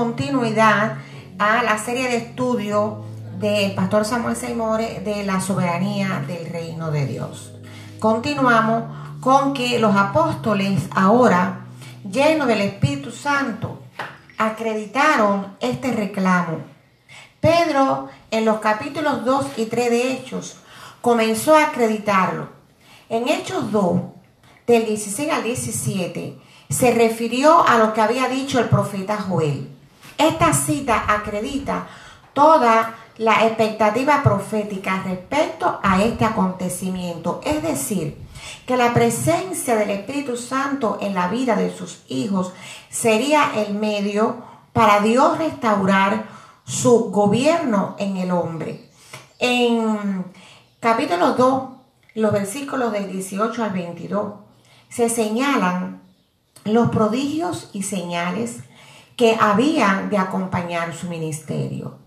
continuidad a la serie de estudio del pastor Samuel Seymour de la soberanía del reino de Dios. Continuamos con que los apóstoles ahora, llenos del Espíritu Santo, acreditaron este reclamo. Pedro en los capítulos 2 y 3 de Hechos comenzó a acreditarlo. En Hechos 2, del 16 al 17, se refirió a lo que había dicho el profeta Joel. Esta cita acredita toda la expectativa profética respecto a este acontecimiento, es decir, que la presencia del Espíritu Santo en la vida de sus hijos sería el medio para Dios restaurar su gobierno en el hombre. En capítulo 2, los versículos del 18 al 22, se señalan los prodigios y señales que habían de acompañar su ministerio.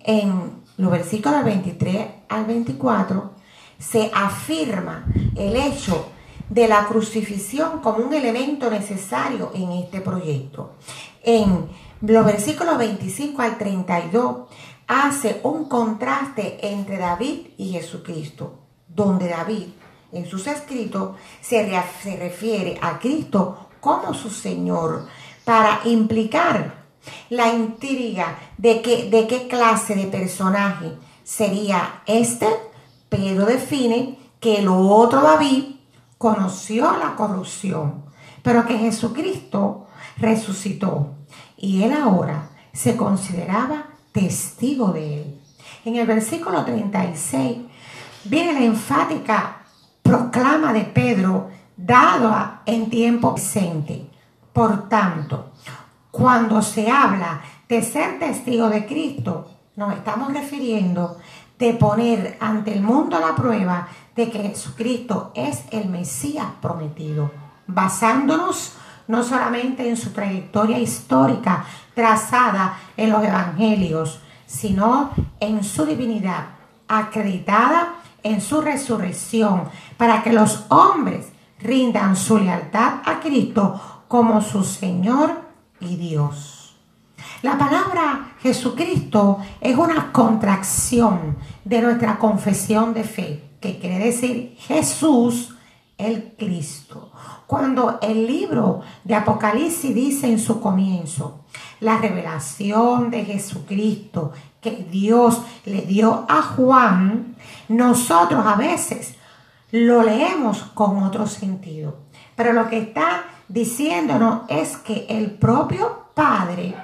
En los versículos 23 al 24 se afirma el hecho de la crucifixión como un elemento necesario en este proyecto. En los versículos 25 al 32 hace un contraste entre David y Jesucristo, donde David en sus escritos se, se refiere a Cristo como su Señor para implicar la intriga de, de qué clase de personaje sería este. Pedro define que el otro David conoció la corrupción, pero que Jesucristo resucitó y él ahora se consideraba testigo de él. En el versículo 36 viene la enfática proclama de Pedro dado en tiempo presente. Por tanto, cuando se habla de ser testigo de Cristo, nos estamos refiriendo de poner ante el mundo la prueba de que Jesucristo es el Mesías prometido, basándonos no solamente en su trayectoria histórica trazada en los evangelios, sino en su divinidad acreditada en su resurrección, para que los hombres rindan su lealtad a Cristo como su Señor y Dios. La palabra Jesucristo es una contracción de nuestra confesión de fe, que quiere decir Jesús el Cristo. Cuando el libro de Apocalipsis dice en su comienzo, la revelación de Jesucristo que Dios le dio a Juan, nosotros a veces lo leemos con otro sentido. Pero lo que está diciéndonos es que el propio Padre,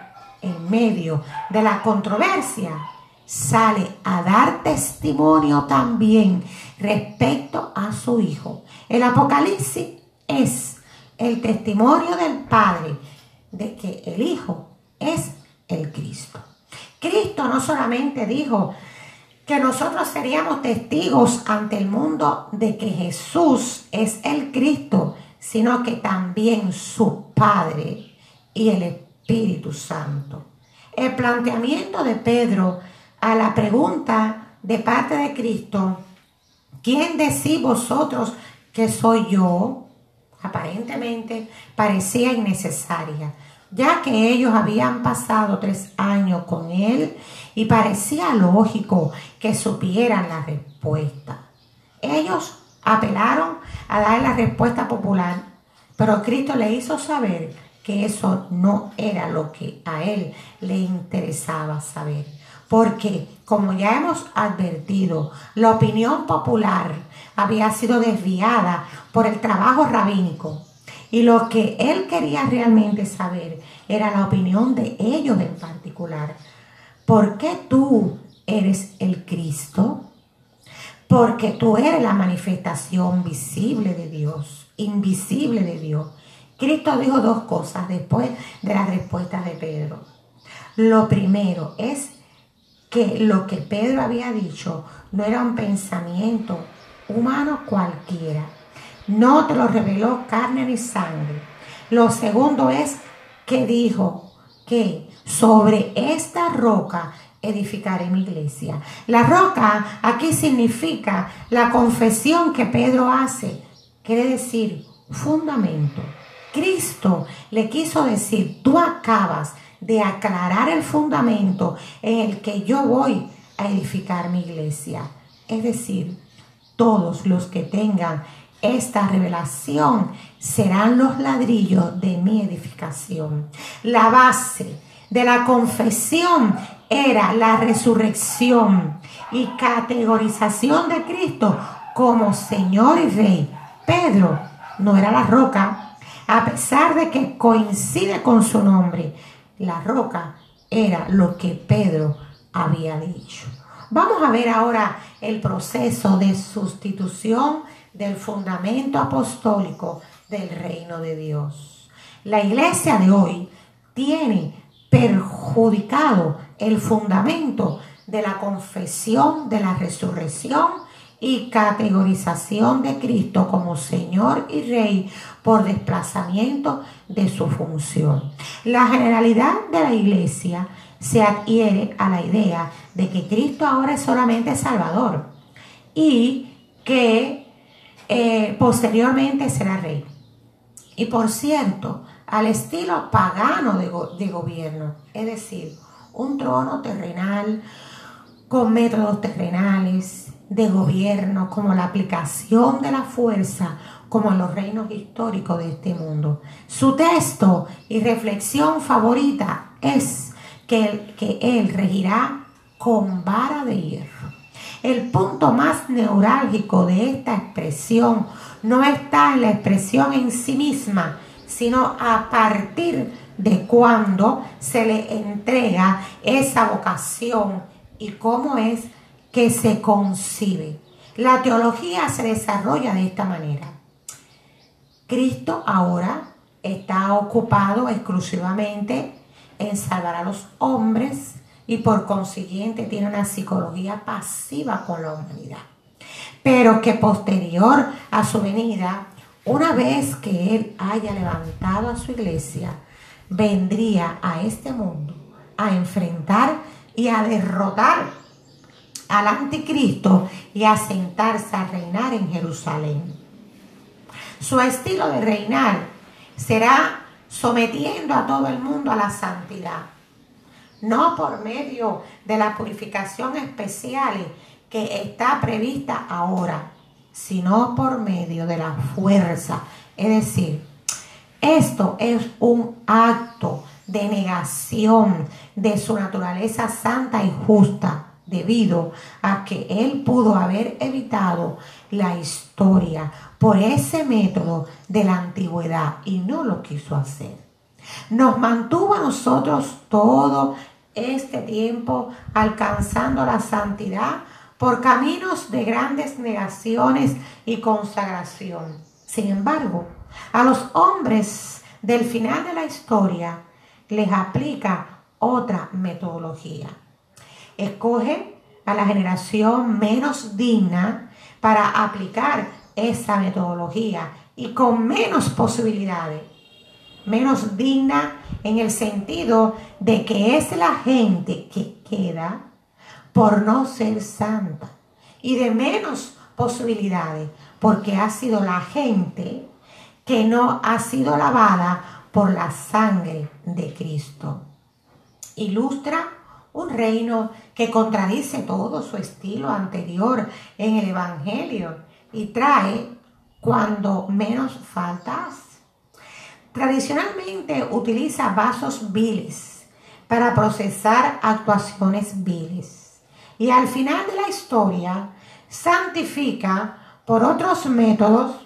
en medio de la controversia, sale a dar testimonio también respecto a su Hijo. El Apocalipsis es el testimonio del Padre de que el Hijo es el Cristo. Cristo no solamente dijo que nosotros seríamos testigos ante el mundo de que Jesús es el Cristo, sino que también su Padre y el Espíritu Santo. El planteamiento de Pedro a la pregunta de parte de Cristo, ¿quién decís vosotros que soy yo? Aparentemente parecía innecesaria ya que ellos habían pasado tres años con él y parecía lógico que supieran la respuesta. Ellos apelaron a dar la respuesta popular, pero Cristo le hizo saber que eso no era lo que a él le interesaba saber. Porque, como ya hemos advertido, la opinión popular había sido desviada por el trabajo rabínico y lo que él quería realmente saber era la opinión de ellos en particular. ¿Por qué tú eres el Cristo? Porque tú eres la manifestación visible de Dios, invisible de Dios. Cristo dijo dos cosas después de las respuestas de Pedro. Lo primero es que lo que Pedro había dicho no era un pensamiento humano cualquiera, no te lo reveló carne ni sangre. Lo segundo es que dijo que sobre esta roca edificaré mi iglesia. La roca aquí significa la confesión que Pedro hace. Quiere decir fundamento, Cristo le quiso decir, tú acabas de aclarar el fundamento en el que yo voy a edificar mi iglesia. Es decir, todos los que tengan esta revelación serán los ladrillos de mi edificación. La base de la confesión era la resurrección y categorización de Cristo como Señor y Rey. Pedro no era la roca, a pesar de que coincide con su nombre. La roca era lo que Pedro había dicho. Vamos a ver ahora el proceso de sustitución del fundamento apostólico del reino de Dios. La iglesia de hoy tiene perjudicado el fundamento de la confesión de la resurrección y categorización de Cristo como Señor y Rey por desplazamiento de su función. La generalidad de la iglesia se adhiere a la idea de que Cristo ahora es solamente Salvador y que eh, posteriormente será Rey. Y por cierto, al estilo pagano de, de gobierno, es decir, un trono terrenal con métodos terrenales de gobierno, como la aplicación de la fuerza, como en los reinos históricos de este mundo. Su texto y reflexión favorita es que, que Él regirá con vara de hierro. El punto más neurálgico de esta expresión no está en la expresión en sí misma, sino a partir de cuando se le entrega esa vocación y cómo es que se concibe. La teología se desarrolla de esta manera. Cristo ahora está ocupado exclusivamente en salvar a los hombres y por consiguiente tiene una psicología pasiva con la humanidad. Pero que posterior a su venida, una vez que Él haya levantado a su iglesia, vendría a este mundo a enfrentar y a derrotar al anticristo y a sentarse a reinar en Jerusalén. Su estilo de reinar será sometiendo a todo el mundo a la santidad, no por medio de la purificación especial que está prevista ahora, sino por medio de la fuerza. Es decir, esto es un acto de negación de su naturaleza santa y justa debido a que él pudo haber evitado la historia por ese método de la antigüedad y no lo quiso hacer. Nos mantuvo a nosotros todo este tiempo alcanzando la santidad por caminos de grandes negaciones y consagración. Sin embargo, a los hombres del final de la historia les aplica otra metodología escoge a la generación menos digna para aplicar esa metodología y con menos posibilidades. Menos digna en el sentido de que es la gente que queda por no ser santa y de menos posibilidades porque ha sido la gente que no ha sido lavada por la sangre de Cristo. Ilustra un reino que contradice todo su estilo anterior en el Evangelio y trae cuando menos faltas. Tradicionalmente utiliza vasos viles para procesar actuaciones viles y al final de la historia santifica por otros métodos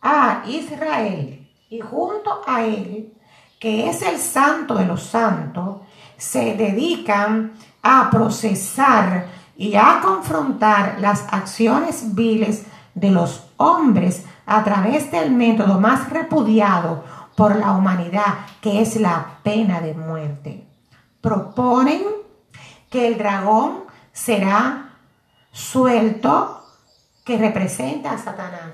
a Israel y junto a él, que es el santo de los santos, se dedican a procesar y a confrontar las acciones viles de los hombres a través del método más repudiado por la humanidad, que es la pena de muerte. Proponen que el dragón será suelto, que representa a Satanás,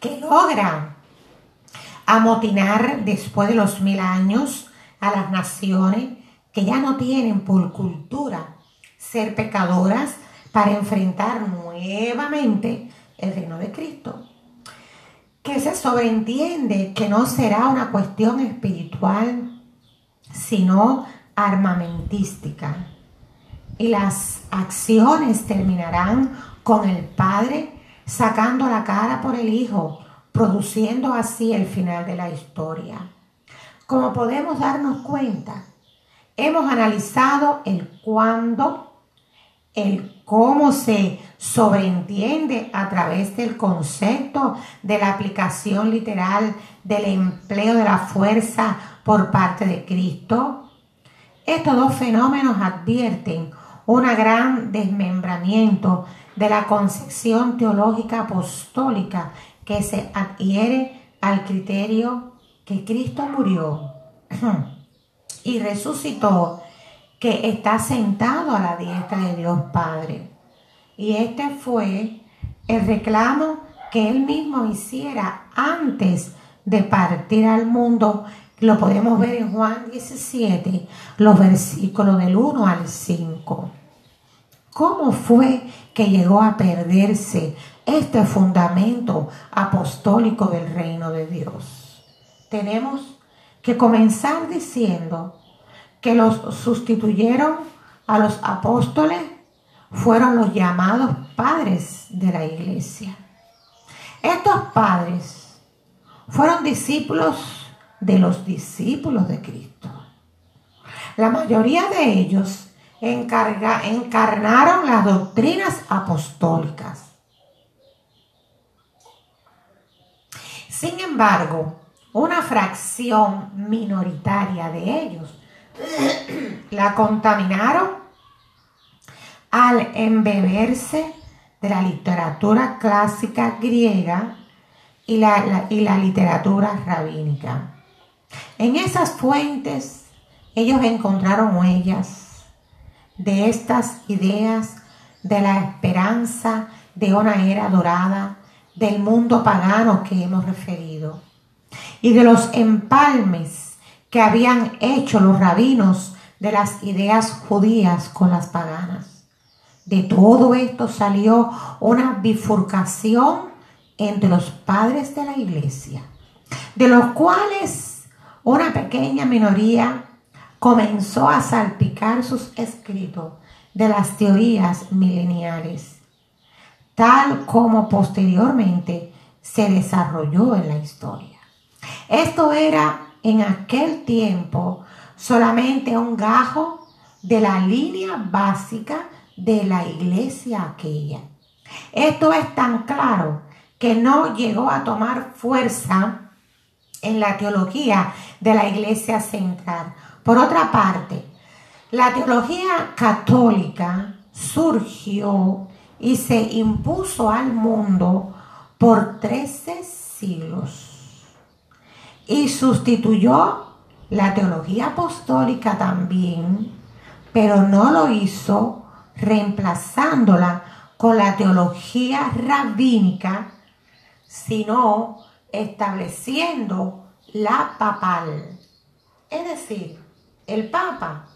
que logra amotinar después de los mil años a las naciones que ya no tienen por cultura ser pecadoras para enfrentar nuevamente el reino de Cristo. que se sobreentiende que no será una cuestión espiritual, sino armamentística. Y las acciones terminarán con el Padre sacando la cara por el Hijo, produciendo así el final de la historia. Como podemos darnos cuenta, hemos analizado el cuándo, el cómo se sobreentiende a través del concepto de la aplicación literal del empleo de la fuerza por parte de Cristo. Estos dos fenómenos advierten un gran desmembramiento de la concepción teológica apostólica que se adhiere al criterio que Cristo murió y resucitó, que está sentado a la diestra de Dios Padre. Y este fue el reclamo que él mismo hiciera antes de partir al mundo. Lo podemos ver en Juan 17, los versículos del 1 al 5. ¿Cómo fue que llegó a perderse este fundamento apostólico del reino de Dios? Tenemos que comenzar diciendo que los sustituyeron a los apóstoles fueron los llamados padres de la iglesia. Estos padres fueron discípulos de los discípulos de Cristo. La mayoría de ellos encarnaron las doctrinas apostólicas. Sin embargo, una fracción minoritaria de ellos la contaminaron al embeberse de la literatura clásica griega y la, y la literatura rabínica. En esas fuentes ellos encontraron huellas de estas ideas de la esperanza de una era dorada, del mundo pagano que hemos referido, y de los empalmes que habían hecho los rabinos de las ideas judías con las paganas. De todo esto salió una bifurcación entre los padres de la iglesia, de los cuales una pequeña minoría comenzó a salpicar sus escritos de las teorías mileniales, tal como posteriormente se desarrolló en la historia. Esto era en aquel tiempo solamente un gajo de la línea básica de la iglesia aquella. Esto es tan claro que no llegó a tomar fuerza en la teología de la iglesia central, por otra parte, la teología católica surgió y se impuso al mundo por 13 siglos y sustituyó la teología apostólica también, pero no lo hizo reemplazándola con la teología rabínica, sino estableciendo la papal. Es decir, el Papa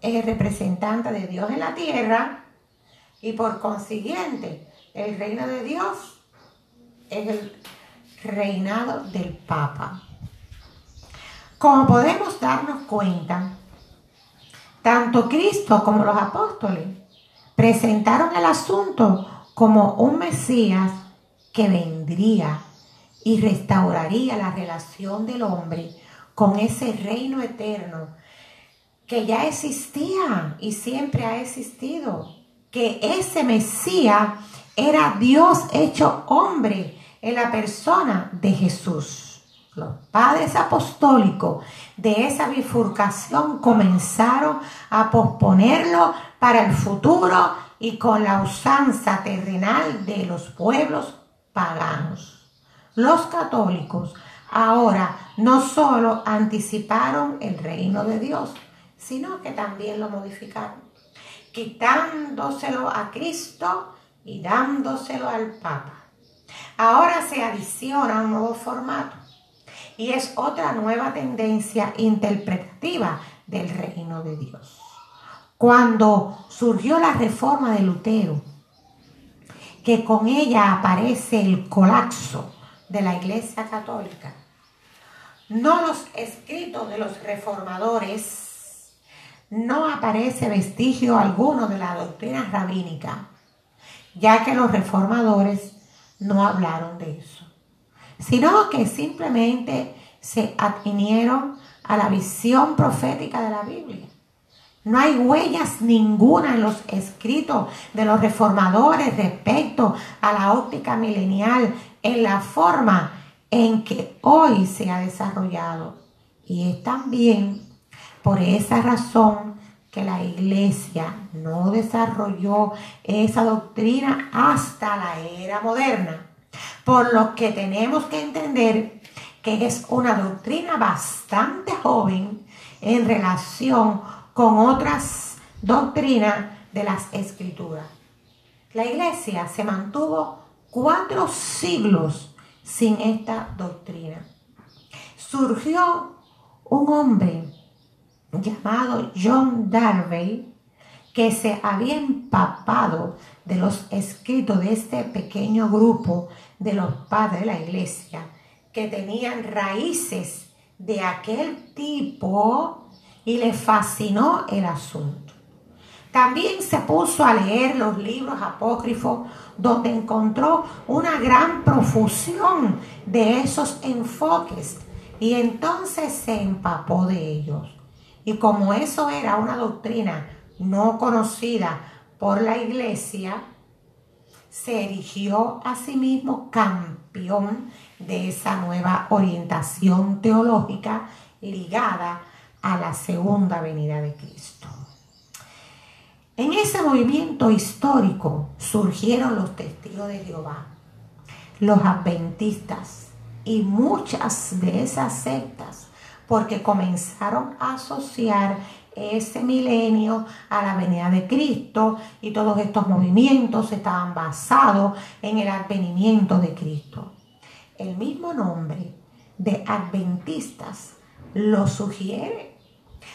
es el representante de Dios en la tierra y por consiguiente el reino de Dios es el reinado del Papa. Como podemos darnos cuenta, tanto Cristo como los apóstoles presentaron el asunto como un Mesías que vendría y restauraría la relación del hombre con ese reino eterno que ya existía y siempre ha existido, que ese Mesías era Dios hecho hombre en la persona de Jesús. Los padres apostólicos de esa bifurcación comenzaron a posponerlo para el futuro y con la usanza terrenal de los pueblos paganos. Los católicos ahora no solo anticiparon el reino de Dios, sino que también lo modificaron, quitándoselo a Cristo y dándoselo al Papa. Ahora se adiciona un nuevo formato y es otra nueva tendencia interpretativa del reino de Dios. Cuando surgió la reforma de Lutero, que con ella aparece el colapso de la Iglesia Católica, no los escritos de los reformadores, no aparece vestigio alguno de la doctrina rabínica, ya que los reformadores no hablaron de eso, sino que simplemente se advinieron a la visión profética de la Biblia. No hay huellas ninguna en los escritos de los reformadores respecto a la óptica milenial en la forma en que hoy se ha desarrollado. Y es también por esa razón que la iglesia no desarrolló esa doctrina hasta la era moderna. Por lo que tenemos que entender que es una doctrina bastante joven en relación con otras doctrinas de las escrituras. La iglesia se mantuvo cuatro siglos sin esta doctrina. Surgió un hombre llamado John Darby que se había empapado de los escritos de este pequeño grupo de los padres de la iglesia que tenían raíces de aquel tipo y le fascinó el asunto. También se puso a leer los libros apócrifos donde encontró una gran profusión de esos enfoques y entonces se empapó de ellos. Y como eso era una doctrina no conocida por la iglesia, se erigió a sí mismo campeón de esa nueva orientación teológica ligada a la segunda venida de Cristo. En ese movimiento histórico surgieron los testigos de Jehová, los adventistas y muchas de esas sectas, porque comenzaron a asociar ese milenio a la venida de Cristo y todos estos movimientos estaban basados en el advenimiento de Cristo. El mismo nombre de adventistas lo sugiere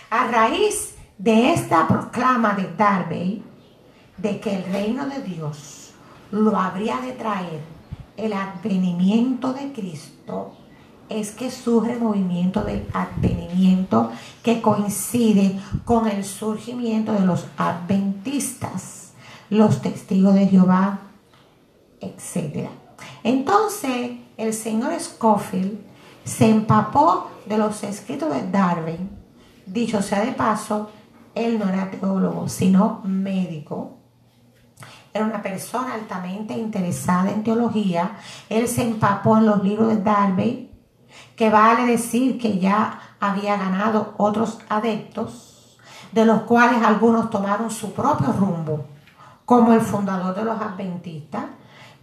a raíz de esta proclama de Darby de que el reino de Dios lo habría de traer el advenimiento de Cristo es que surge el movimiento del advenimiento que coincide con el surgimiento de los adventistas, los testigos de Jehová, etc. Entonces, el señor Scofield se empapó de los escritos de Darwin. Dicho sea de paso, él no era teólogo, sino médico. Era una persona altamente interesada en teología. Él se empapó en los libros de Darby que vale decir que ya había ganado otros adeptos, de los cuales algunos tomaron su propio rumbo, como el fundador de los adventistas,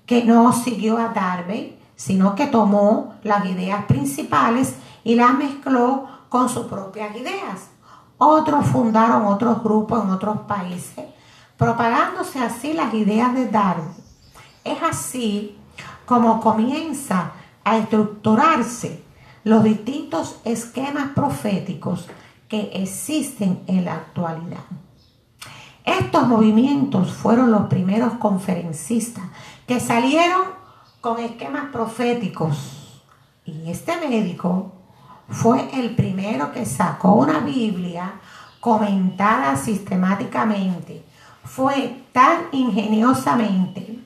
que no siguió a Darby, sino que tomó las ideas principales y las mezcló con sus propias ideas. Otros fundaron otros grupos en otros países, propagándose así las ideas de Darby. Es así como comienza a estructurarse los distintos esquemas proféticos que existen en la actualidad. Estos movimientos fueron los primeros conferencistas que salieron con esquemas proféticos. Y este médico fue el primero que sacó una Biblia comentada sistemáticamente. Fue tan ingeniosamente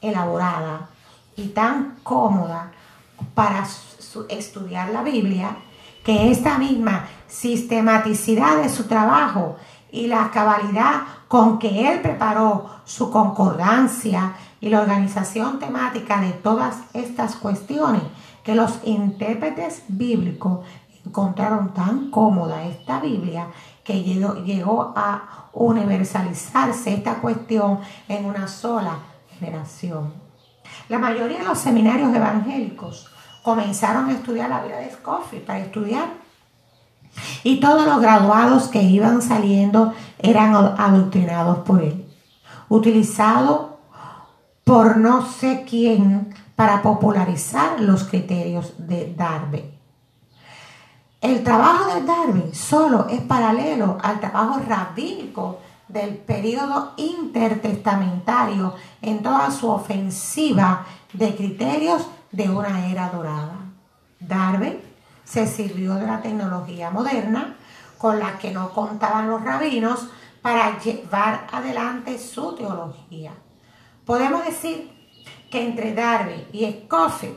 elaborada y tan cómoda para estudiar la Biblia, que esta misma sistematicidad de su trabajo y la cabalidad con que él preparó su concordancia y la organización temática de todas estas cuestiones, que los intérpretes bíblicos encontraron tan cómoda esta Biblia que llegó, llegó a universalizarse esta cuestión en una sola generación. La mayoría de los seminarios evangélicos comenzaron a estudiar la vida de Scofield, para estudiar. Y todos los graduados que iban saliendo eran adoctrinados por él, utilizado por no sé quién para popularizar los criterios de Darby. El trabajo de Darby solo es paralelo al trabajo rabínico del periodo intertestamentario en toda su ofensiva de criterios de una era dorada. Darwin se sirvió de la tecnología moderna con la que no contaban los rabinos para llevar adelante su teología. Podemos decir que entre Darby y Scofield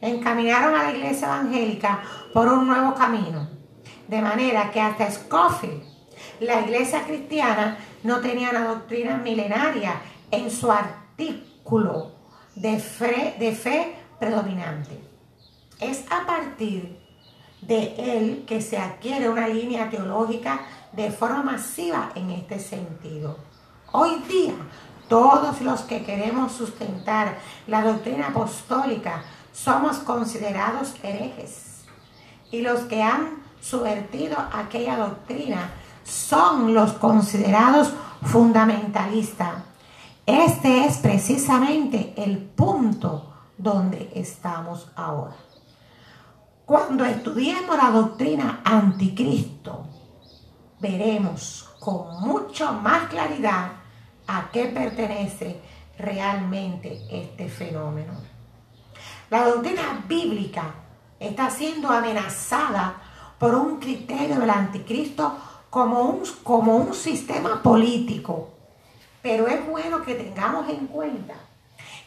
encaminaron a la iglesia evangélica por un nuevo camino, de manera que hasta Scofield, la iglesia cristiana no tenía una doctrina milenaria en su artículo de fe, de fe predominante. Es a partir de él que se adquiere una línea teológica de forma masiva en este sentido. Hoy día, todos los que queremos sustentar la doctrina apostólica somos considerados herejes. Y los que han subvertido aquella doctrina son los considerados fundamentalistas. Este es precisamente el punto donde estamos ahora. Cuando estudiemos la doctrina anticristo, veremos con mucho más claridad a qué pertenece realmente este fenómeno. La doctrina bíblica está siendo amenazada por un criterio del anticristo como un, como un sistema político. Pero es bueno que tengamos en cuenta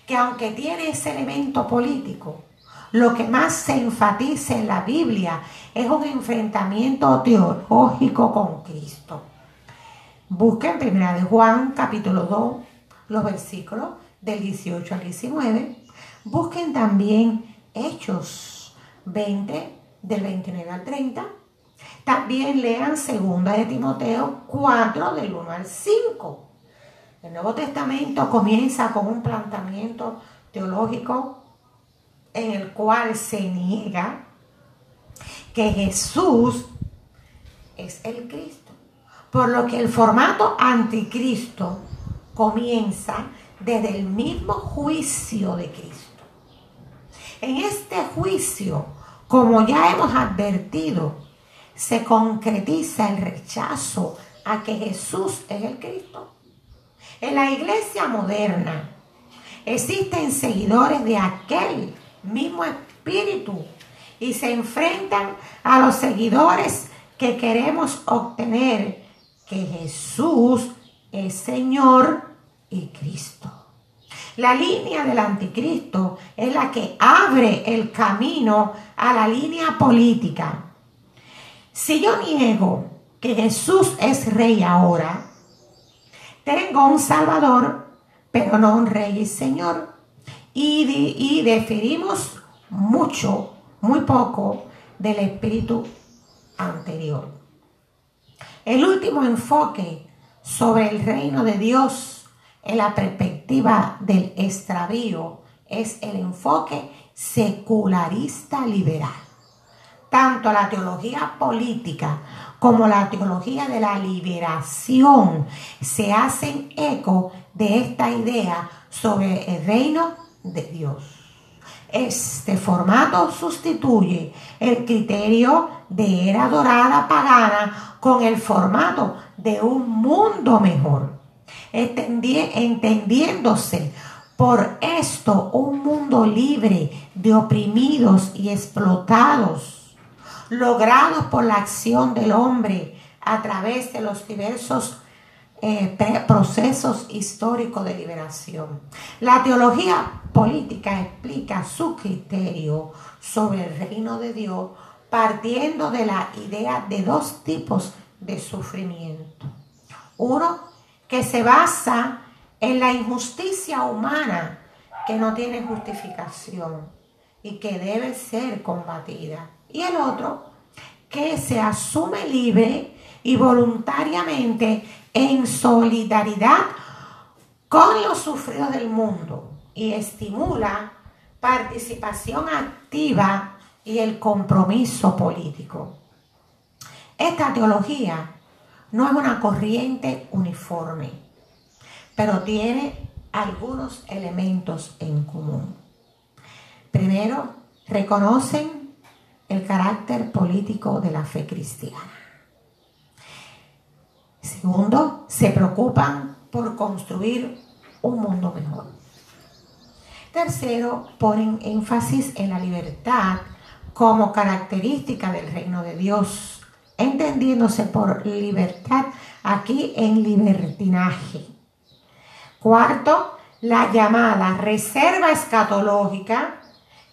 que aunque tiene ese elemento político, lo que más se enfatiza en la Biblia es un enfrentamiento teológico con Cristo. Busquen primera de Juan capítulo 2, los versículos del 18 al 19. Busquen también Hechos 20 del 29 al 30. También lean segunda de Timoteo 4 del 1 al 5. El Nuevo Testamento comienza con un planteamiento teológico en el cual se niega que Jesús es el Cristo. Por lo que el formato anticristo comienza desde el mismo juicio de Cristo. En este juicio, como ya hemos advertido, se concretiza el rechazo a que Jesús es el Cristo. En la iglesia moderna existen seguidores de aquel mismo espíritu y se enfrentan a los seguidores que queremos obtener que Jesús es Señor y Cristo. La línea del anticristo es la que abre el camino a la línea política. Si yo niego que Jesús es rey ahora, tengo un Salvador, pero no un rey y Señor y, y deferimos mucho, muy poco del espíritu anterior. El último enfoque sobre el reino de Dios en la perspectiva del extravío es el enfoque secularista liberal. Tanto la teología política como la teología de la liberación se hacen eco de esta idea sobre el reino de Dios. Este formato sustituye el criterio de era dorada pagana con el formato de un mundo mejor, entendiéndose por esto un mundo libre de oprimidos y explotados, logrados por la acción del hombre a través de los diversos eh, procesos históricos de liberación. La teología política explica su criterio sobre el reino de Dios partiendo de la idea de dos tipos de sufrimiento. Uno que se basa en la injusticia humana que no tiene justificación y que debe ser combatida. Y el otro que se asume libre y voluntariamente en solidaridad con los sufridos del mundo y estimula participación activa y el compromiso político. Esta teología no es una corriente uniforme, pero tiene algunos elementos en común. Primero, reconocen el carácter político de la fe cristiana. Segundo, se preocupan por construir un mundo mejor. Tercero, ponen énfasis en la libertad como característica del reino de Dios, entendiéndose por libertad aquí en libertinaje. Cuarto, la llamada reserva escatológica,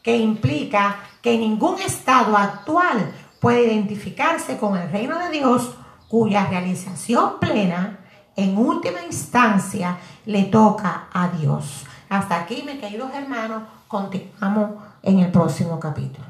que implica que ningún estado actual puede identificarse con el reino de Dios, cuya realización plena en última instancia le toca a Dios. Hasta aquí, mis queridos hermanos, continuamos en el próximo capítulo.